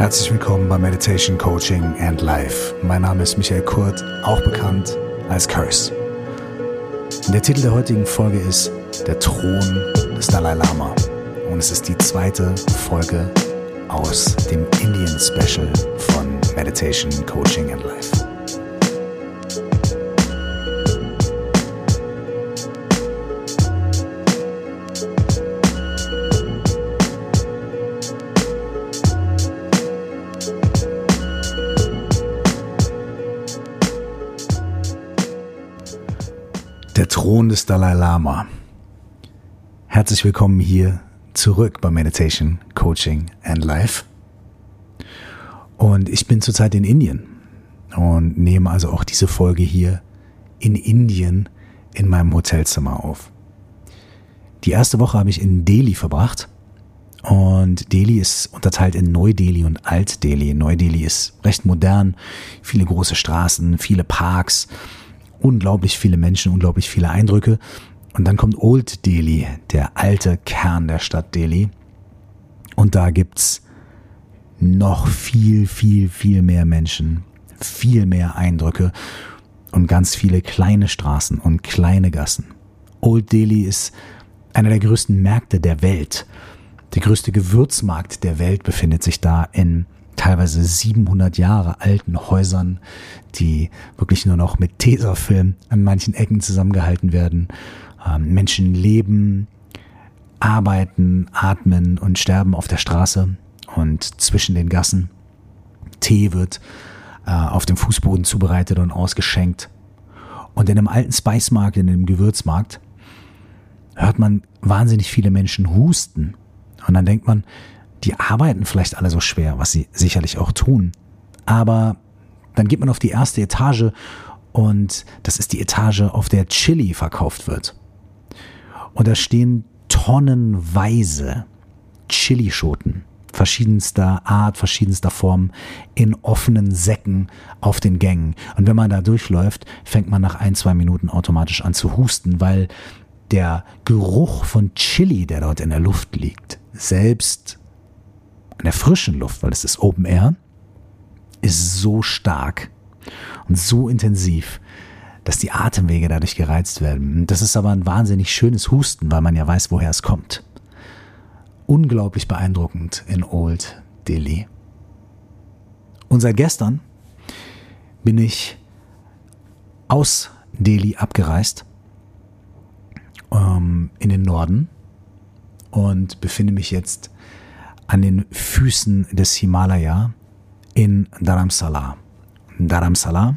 Herzlich willkommen bei Meditation Coaching and Life. Mein Name ist Michael Kurt, auch bekannt als Curse. Der Titel der heutigen Folge ist Der Thron des Dalai Lama. Und es ist die zweite Folge aus dem Indian Special von Meditation Coaching and Life. Thron des Dalai Lama. Herzlich willkommen hier zurück bei Meditation, Coaching and Life. Und ich bin zurzeit in Indien und nehme also auch diese Folge hier in Indien in meinem Hotelzimmer auf. Die erste Woche habe ich in Delhi verbracht und Delhi ist unterteilt in Neu-Delhi und Alt-Delhi. Neu-Delhi ist recht modern, viele große Straßen, viele Parks unglaublich viele Menschen, unglaublich viele Eindrücke. Und dann kommt Old Delhi, der alte Kern der Stadt Delhi. Und da gibt's noch viel, viel, viel mehr Menschen, viel mehr Eindrücke und ganz viele kleine Straßen und kleine Gassen. Old Delhi ist einer der größten Märkte der Welt. Der größte Gewürzmarkt der Welt befindet sich da in teilweise 700 Jahre alten Häusern, die wirklich nur noch mit Tesafilm an manchen Ecken zusammengehalten werden. Ähm, Menschen leben, arbeiten, atmen und sterben auf der Straße und zwischen den Gassen. Tee wird äh, auf dem Fußboden zubereitet und ausgeschenkt. Und in einem alten Spice-Markt, in einem Gewürzmarkt, hört man wahnsinnig viele Menschen husten. Und dann denkt man, die arbeiten vielleicht alle so schwer, was sie sicherlich auch tun. Aber dann geht man auf die erste Etage und das ist die Etage, auf der Chili verkauft wird. Und da stehen tonnenweise Chilischoten verschiedenster Art, verschiedenster Form in offenen Säcken auf den Gängen. Und wenn man da durchläuft, fängt man nach ein, zwei Minuten automatisch an zu husten, weil der Geruch von Chili, der dort in der Luft liegt, selbst an der frischen Luft, weil es ist Open Air, ist so stark und so intensiv, dass die Atemwege dadurch gereizt werden. Das ist aber ein wahnsinnig schönes Husten, weil man ja weiß, woher es kommt. Unglaublich beeindruckend in Old Delhi. Und seit gestern bin ich aus Delhi abgereist ähm, in den Norden und befinde mich jetzt an den Füßen des Himalaya in Dharamsala. Dharamsala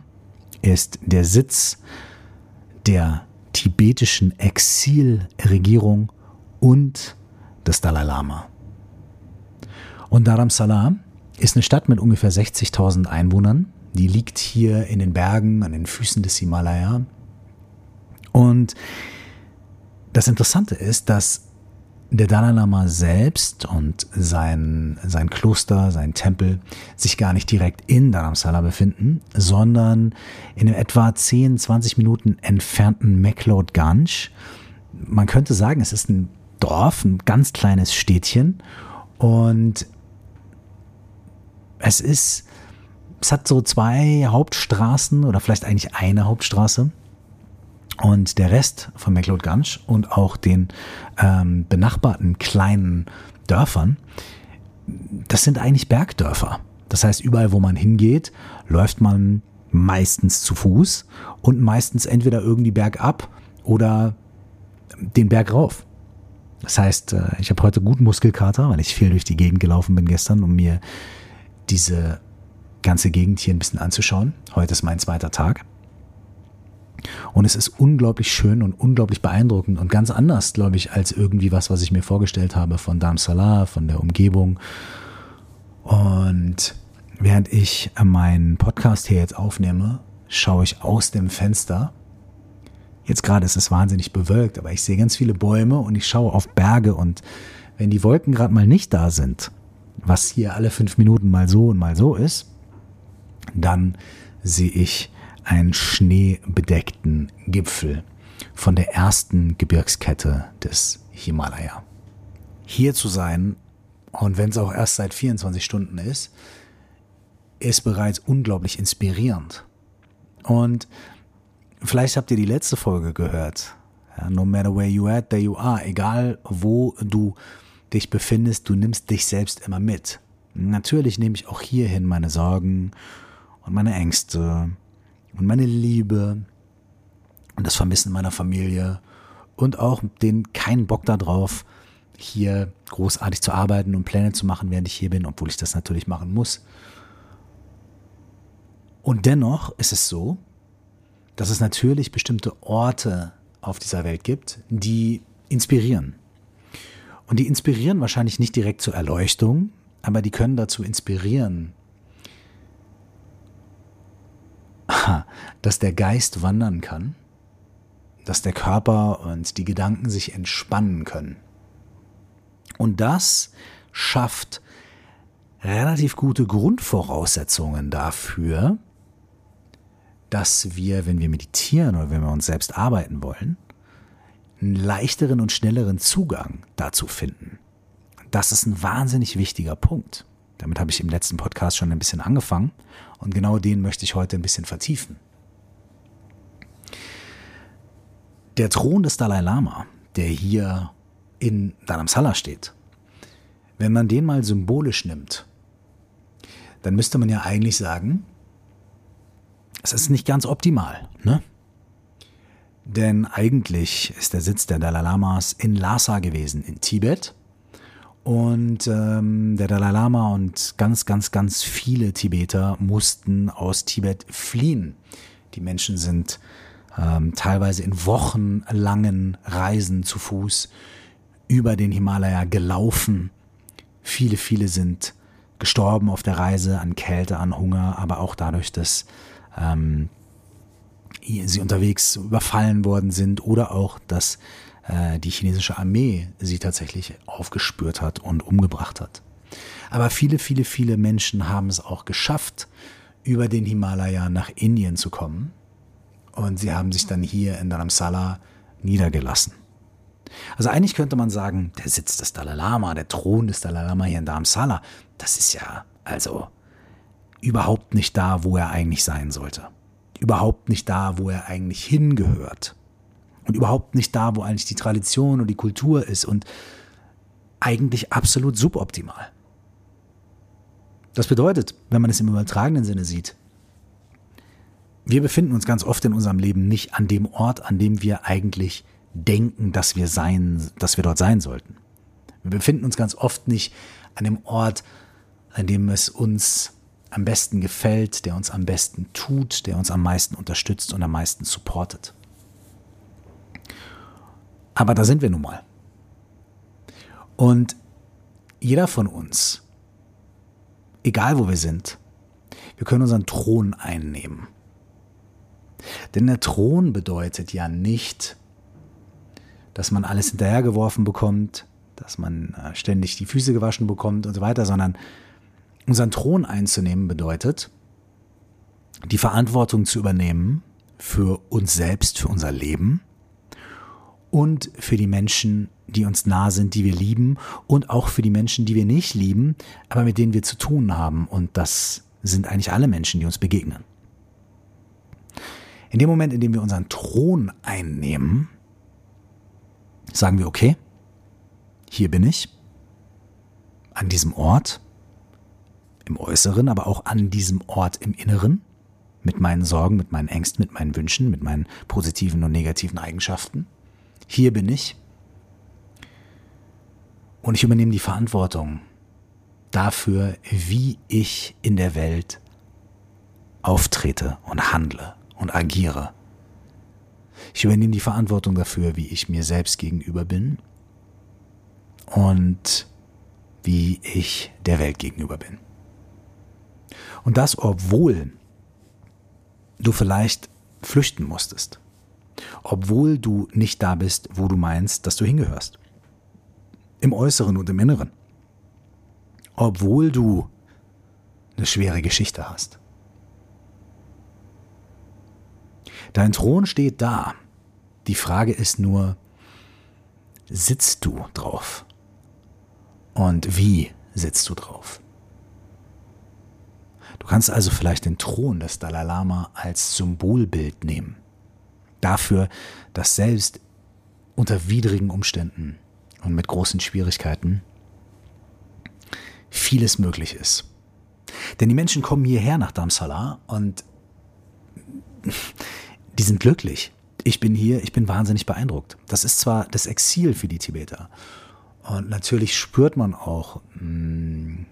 ist der Sitz der tibetischen Exilregierung und des Dalai Lama. Und Dharamsala ist eine Stadt mit ungefähr 60.000 Einwohnern. Die liegt hier in den Bergen, an den Füßen des Himalaya. Und das Interessante ist, dass der Dalai Lama selbst und sein, sein Kloster, sein Tempel sich gar nicht direkt in Dharamsala befinden, sondern in einem etwa 10, 20 Minuten entfernten McLeod Ganj. Man könnte sagen, es ist ein Dorf, ein ganz kleines Städtchen und es ist, es hat so zwei Hauptstraßen oder vielleicht eigentlich eine Hauptstraße und der Rest von McLeod-Ganj und auch den ähm, benachbarten kleinen Dörfern, das sind eigentlich Bergdörfer. Das heißt, überall, wo man hingeht, läuft man meistens zu Fuß und meistens entweder irgendwie bergab oder den Berg rauf. Das heißt, äh, ich habe heute guten Muskelkater, weil ich viel durch die Gegend gelaufen bin gestern, um mir diese ganze Gegend hier ein bisschen anzuschauen. Heute ist mein zweiter Tag. Und es ist unglaublich schön und unglaublich beeindruckend und ganz anders, glaube ich, als irgendwie was, was ich mir vorgestellt habe von Salah, von der Umgebung. Und während ich meinen Podcast hier jetzt aufnehme, schaue ich aus dem Fenster. Jetzt gerade ist es wahnsinnig bewölkt, aber ich sehe ganz viele Bäume und ich schaue auf Berge und wenn die Wolken gerade mal nicht da sind, was hier alle fünf Minuten mal so und mal so ist, dann sehe ich einen schneebedeckten Gipfel von der ersten Gebirgskette des Himalaya. Hier zu sein und wenn es auch erst seit 24 Stunden ist, ist bereits unglaublich inspirierend. Und vielleicht habt ihr die letzte Folge gehört. No matter where you at, there you are. Egal wo du dich befindest, du nimmst dich selbst immer mit. Natürlich nehme ich auch hierhin meine Sorgen und meine Ängste und meine Liebe und das Vermissen meiner Familie und auch den keinen Bock darauf, hier großartig zu arbeiten und Pläne zu machen, während ich hier bin, obwohl ich das natürlich machen muss. Und dennoch ist es so, dass es natürlich bestimmte Orte auf dieser Welt gibt, die inspirieren. Und die inspirieren wahrscheinlich nicht direkt zur Erleuchtung, aber die können dazu inspirieren, dass der Geist wandern kann, dass der Körper und die Gedanken sich entspannen können. Und das schafft relativ gute Grundvoraussetzungen dafür, dass wir, wenn wir meditieren oder wenn wir uns selbst arbeiten wollen, einen leichteren und schnelleren Zugang dazu finden. Das ist ein wahnsinnig wichtiger Punkt. Damit habe ich im letzten Podcast schon ein bisschen angefangen und genau den möchte ich heute ein bisschen vertiefen. Der Thron des Dalai Lama, der hier in Dharamsala steht, wenn man den mal symbolisch nimmt, dann müsste man ja eigentlich sagen, es ist nicht ganz optimal, ne? Denn eigentlich ist der Sitz der Dalai Lamas in Lhasa gewesen, in Tibet. Und ähm, der Dalai Lama und ganz, ganz, ganz viele Tibeter mussten aus Tibet fliehen. Die Menschen sind ähm, teilweise in wochenlangen Reisen zu Fuß über den Himalaya gelaufen. Viele, viele sind gestorben auf der Reise an Kälte, an Hunger, aber auch dadurch, dass ähm, sie unterwegs überfallen worden sind oder auch, dass äh, die chinesische Armee sie tatsächlich aufgespürt hat und umgebracht hat. Aber viele, viele, viele Menschen haben es auch geschafft, über den Himalaya nach Indien zu kommen. Und sie haben sich dann hier in Dharamsala niedergelassen. Also eigentlich könnte man sagen, der Sitz des Dalai Lama, der Thron des Dalai Lama hier in Dharamsala, das ist ja also überhaupt nicht da, wo er eigentlich sein sollte. Überhaupt nicht da, wo er eigentlich hingehört. Und überhaupt nicht da, wo eigentlich die Tradition und die Kultur ist und eigentlich absolut suboptimal. Das bedeutet, wenn man es im übertragenen Sinne sieht, wir befinden uns ganz oft in unserem Leben nicht an dem Ort, an dem wir eigentlich denken, dass wir sein, dass wir dort sein sollten. Wir befinden uns ganz oft nicht an dem Ort, an dem es uns am besten gefällt, der uns am besten tut, der uns am meisten unterstützt und am meisten supportet. Aber da sind wir nun mal. Und jeder von uns, egal wo wir sind, wir können unseren Thron einnehmen. Denn der Thron bedeutet ja nicht, dass man alles hinterhergeworfen bekommt, dass man äh, ständig die Füße gewaschen bekommt und so weiter, sondern Unseren Thron einzunehmen bedeutet, die Verantwortung zu übernehmen für uns selbst, für unser Leben und für die Menschen, die uns nah sind, die wir lieben und auch für die Menschen, die wir nicht lieben, aber mit denen wir zu tun haben. Und das sind eigentlich alle Menschen, die uns begegnen. In dem Moment, in dem wir unseren Thron einnehmen, sagen wir, okay, hier bin ich, an diesem Ort, im Äußeren, aber auch an diesem Ort im Inneren, mit meinen Sorgen, mit meinen Ängsten, mit meinen Wünschen, mit meinen positiven und negativen Eigenschaften. Hier bin ich. Und ich übernehme die Verantwortung dafür, wie ich in der Welt auftrete und handle und agiere. Ich übernehme die Verantwortung dafür, wie ich mir selbst gegenüber bin und wie ich der Welt gegenüber bin. Und das, obwohl du vielleicht flüchten musstest. Obwohl du nicht da bist, wo du meinst, dass du hingehörst. Im Äußeren und im Inneren. Obwohl du eine schwere Geschichte hast. Dein Thron steht da. Die Frage ist nur, sitzt du drauf? Und wie sitzt du drauf. Du kannst also vielleicht den Thron des Dalai Lama als Symbolbild nehmen. Dafür, dass selbst unter widrigen Umständen und mit großen Schwierigkeiten vieles möglich ist. Denn die Menschen kommen hierher nach Damsala und die sind glücklich. Ich bin hier, ich bin wahnsinnig beeindruckt. Das ist zwar das Exil für die Tibeter. Und natürlich spürt man auch mh, hm,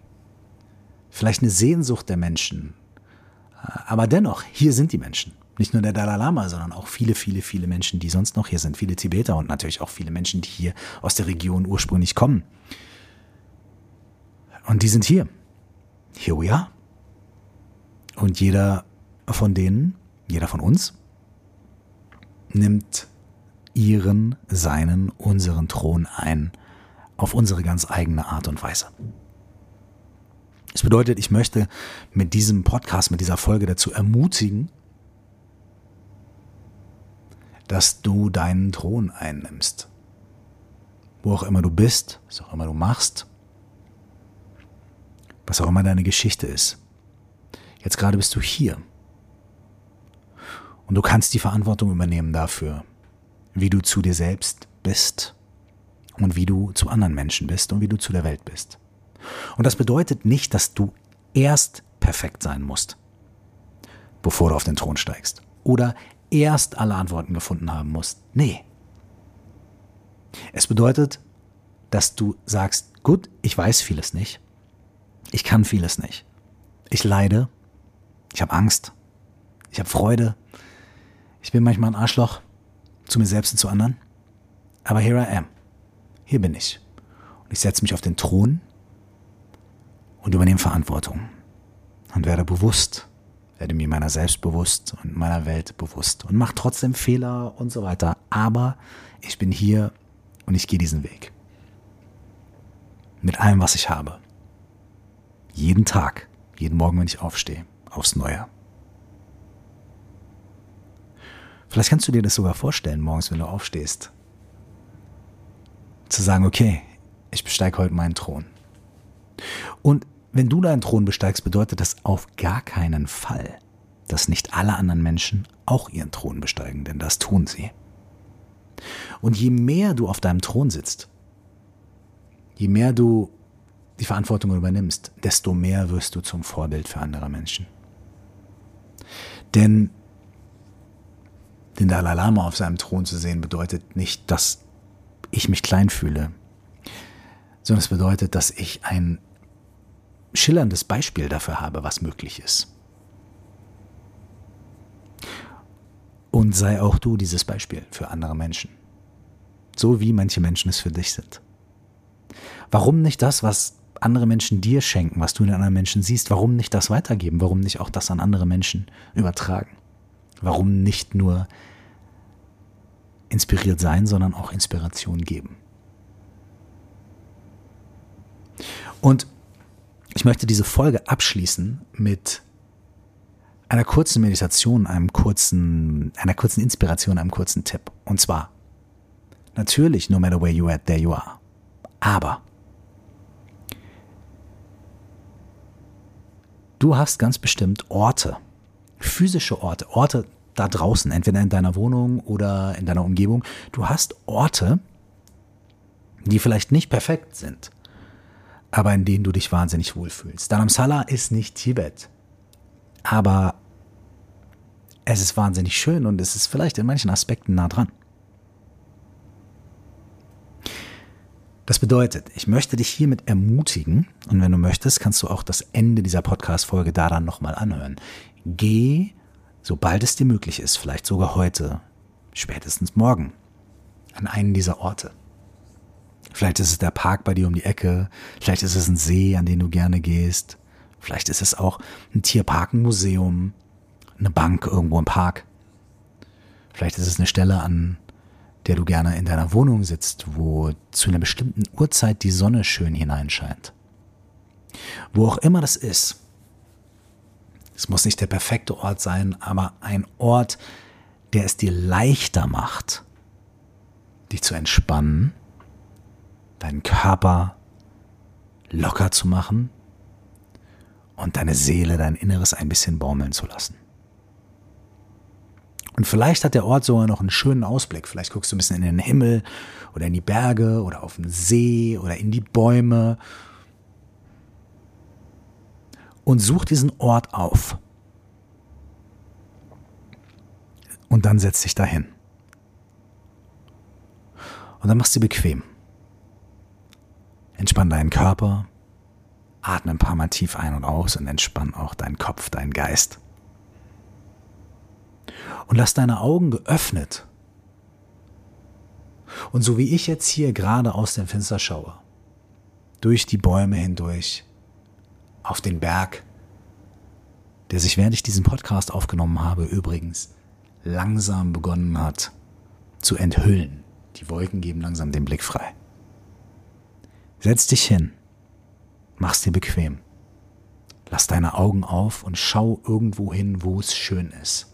vielleicht eine Sehnsucht der Menschen. Aber dennoch, hier sind die Menschen. Nicht nur der Dalai Lama, sondern auch viele, viele, viele Menschen, die sonst noch hier sind. Viele Tibeter und natürlich auch viele Menschen, die hier aus der Region ursprünglich kommen. Und die sind hier. Here we are. Und jeder von denen, jeder von uns, nimmt ihren, seinen, unseren Thron ein auf unsere ganz eigene Art und Weise. Das bedeutet, ich möchte mit diesem Podcast, mit dieser Folge dazu ermutigen, dass du deinen Thron einnimmst. Wo auch immer du bist, was auch immer du machst, was auch immer deine Geschichte ist. Jetzt gerade bist du hier. Und du kannst die Verantwortung übernehmen dafür, wie du zu dir selbst bist und wie du zu anderen Menschen bist und wie du zu der Welt bist. Und das bedeutet nicht, dass du erst perfekt sein musst, bevor du auf den Thron steigst. Oder erst alle Antworten gefunden haben musst. Nee. Es bedeutet, dass du sagst, gut, ich weiß vieles nicht. Ich kann vieles nicht. Ich leide. Ich habe Angst. Ich habe Freude. Ich bin manchmal ein Arschloch zu mir selbst und zu anderen. Aber here I am. Hier bin ich. Und ich setze mich auf den Thron und übernehme Verantwortung. Und werde bewusst, werde mir meiner selbst bewusst und meiner Welt bewusst und mache trotzdem Fehler und so weiter. Aber ich bin hier und ich gehe diesen Weg. Mit allem, was ich habe. Jeden Tag, jeden Morgen, wenn ich aufstehe, aufs Neue. Vielleicht kannst du dir das sogar vorstellen, morgens, wenn du aufstehst. Zu sagen, okay, ich besteige heute meinen Thron. Und wenn du deinen Thron besteigst, bedeutet das auf gar keinen Fall, dass nicht alle anderen Menschen auch ihren Thron besteigen, denn das tun sie. Und je mehr du auf deinem Thron sitzt, je mehr du die Verantwortung übernimmst, desto mehr wirst du zum Vorbild für andere Menschen. Denn den Dalai Lama auf seinem Thron zu sehen, bedeutet nicht, dass ich mich klein fühle, sondern es bedeutet, dass ich ein schillerndes Beispiel dafür habe, was möglich ist. Und sei auch du dieses Beispiel für andere Menschen. So wie manche Menschen es für dich sind. Warum nicht das, was andere Menschen dir schenken, was du in anderen Menschen siehst, warum nicht das weitergeben? Warum nicht auch das an andere Menschen übertragen? Warum nicht nur inspiriert sein, sondern auch Inspiration geben? Und ich möchte diese Folge abschließen mit einer kurzen Meditation, einem kurzen, einer kurzen Inspiration, einem kurzen Tipp. Und zwar, natürlich, no matter where you are, there you are. Aber du hast ganz bestimmt Orte, physische Orte, Orte da draußen, entweder in deiner Wohnung oder in deiner Umgebung. Du hast Orte, die vielleicht nicht perfekt sind, aber in denen du dich wahnsinnig wohlfühlst. Dharamsala ist nicht Tibet, aber es ist wahnsinnig schön und es ist vielleicht in manchen Aspekten nah dran. Das bedeutet, ich möchte dich hiermit ermutigen, und wenn du möchtest, kannst du auch das Ende dieser Podcast-Folge da dann nochmal anhören. Geh, sobald es dir möglich ist, vielleicht sogar heute, spätestens morgen, an einen dieser Orte. Vielleicht ist es der Park bei dir um die Ecke, vielleicht ist es ein See, an den du gerne gehst, vielleicht ist es auch ein Tierpark, ein Museum, eine Bank irgendwo im Park. Vielleicht ist es eine Stelle, an der du gerne in deiner Wohnung sitzt, wo zu einer bestimmten Uhrzeit die Sonne schön hineinscheint. Wo auch immer das ist. Es muss nicht der perfekte Ort sein, aber ein Ort, der es dir leichter macht, dich zu entspannen deinen Körper locker zu machen und deine Seele, dein Inneres ein bisschen baumeln zu lassen. Und vielleicht hat der Ort sogar noch einen schönen Ausblick. Vielleicht guckst du ein bisschen in den Himmel oder in die Berge oder auf den See oder in die Bäume. Und such diesen Ort auf. Und dann setz dich dahin. Und dann machst du bequem. Entspann deinen Körper, atme ein paar Mal tief ein und aus und entspann auch deinen Kopf, deinen Geist. Und lass deine Augen geöffnet. Und so wie ich jetzt hier gerade aus dem Fenster schaue, durch die Bäume hindurch, auf den Berg, der sich während ich diesen Podcast aufgenommen habe, übrigens langsam begonnen hat zu enthüllen. Die Wolken geben langsam den Blick frei. Setz dich hin, mach's dir bequem. Lass deine Augen auf und schau irgendwo hin, wo es schön ist.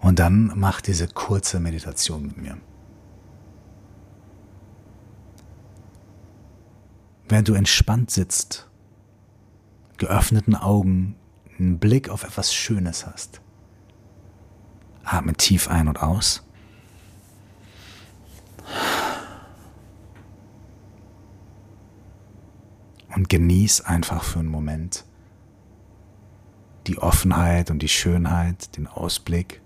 Und dann mach diese kurze Meditation mit mir. Während du entspannt sitzt, geöffneten Augen, einen Blick auf etwas Schönes hast, atme tief ein und aus. Und genieß einfach für einen Moment die Offenheit und die Schönheit, den Ausblick.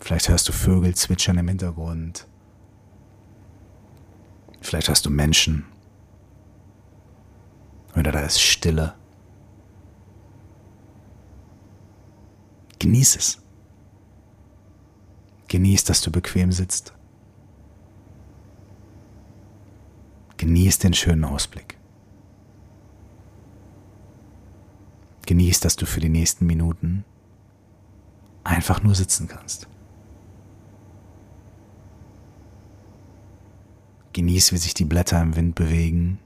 Vielleicht hörst du Vögel zwitschern im Hintergrund. Vielleicht hörst du Menschen. Oder da ist Stille. Genieß es. Genieß, dass du bequem sitzt. Genieß den schönen Ausblick. Genieß, dass du für die nächsten Minuten einfach nur sitzen kannst. Genieß, wie sich die Blätter im Wind bewegen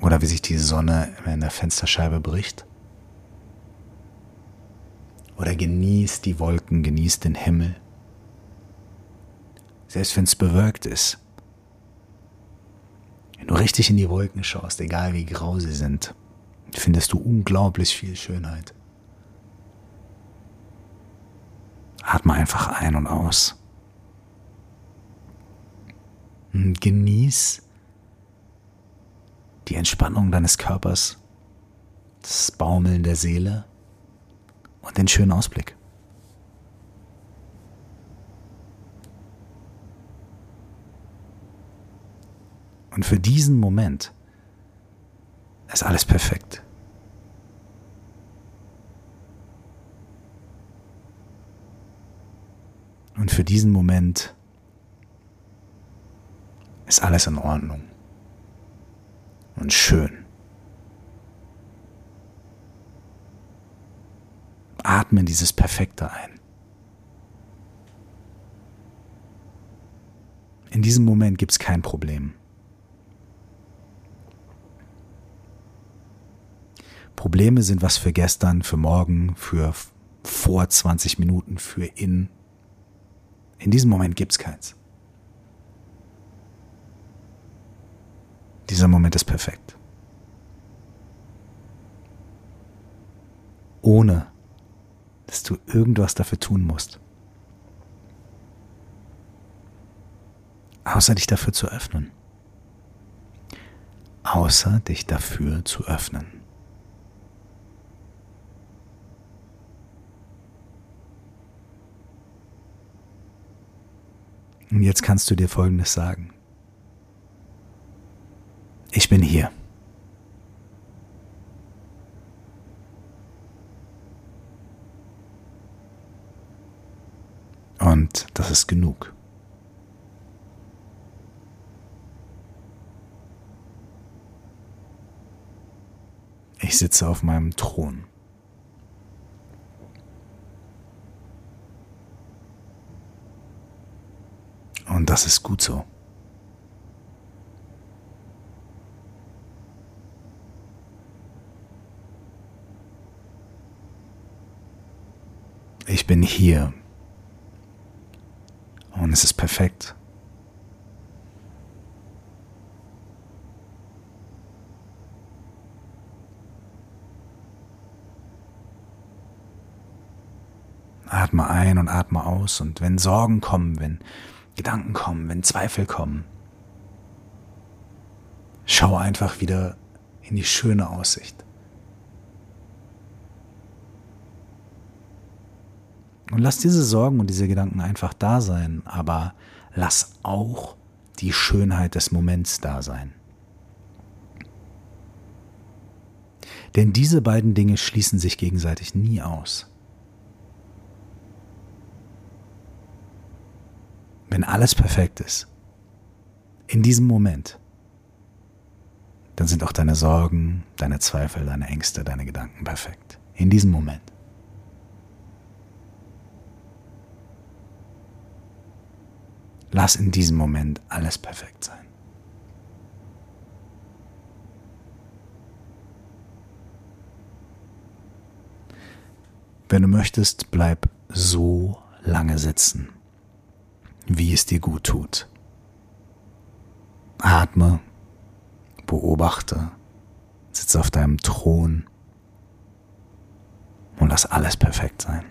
oder wie sich die Sonne in der Fensterscheibe bricht. Oder genieß die Wolken, genieß den Himmel. Selbst wenn es bewölkt ist. Wenn du richtig in die Wolken schaust, egal wie grau sie sind, findest du unglaublich viel Schönheit. Atme einfach ein und aus. Und genieß die Entspannung deines Körpers, das Baumeln der Seele und den schönen Ausblick. Und für diesen Moment ist alles perfekt. Und für diesen Moment ist alles in Ordnung und schön. Atmen dieses Perfekte ein. In diesem Moment gibt es kein Problem. Probleme sind was für gestern, für morgen, für vor 20 Minuten, für in. In diesem Moment gibt es keins. Dieser Moment ist perfekt. Ohne dass du irgendwas dafür tun musst. Außer dich dafür zu öffnen. Außer dich dafür zu öffnen. Und jetzt kannst du dir Folgendes sagen. Ich bin hier. Und das ist genug. Ich sitze auf meinem Thron. Und das ist gut so. Ich bin hier Und es ist perfekt. Atme ein und atme aus. Und wenn Sorgen kommen, wenn Gedanken kommen, wenn Zweifel kommen, schau einfach wieder in die schöne Aussicht. Und lass diese Sorgen und diese Gedanken einfach da sein, aber lass auch die Schönheit des Moments da sein. Denn diese beiden Dinge schließen sich gegenseitig nie aus. wenn alles perfekt ist, in diesem Moment, dann sind auch deine Sorgen, deine Zweifel, deine Ängste, deine Gedanken perfekt. In diesem Moment. Lass in diesem Moment alles perfekt sein. Wenn du möchtest, bleib so lange sitzen wie es dir gut tut. Atme, beobachte, sitze auf deinem Thron und lass alles perfekt sein.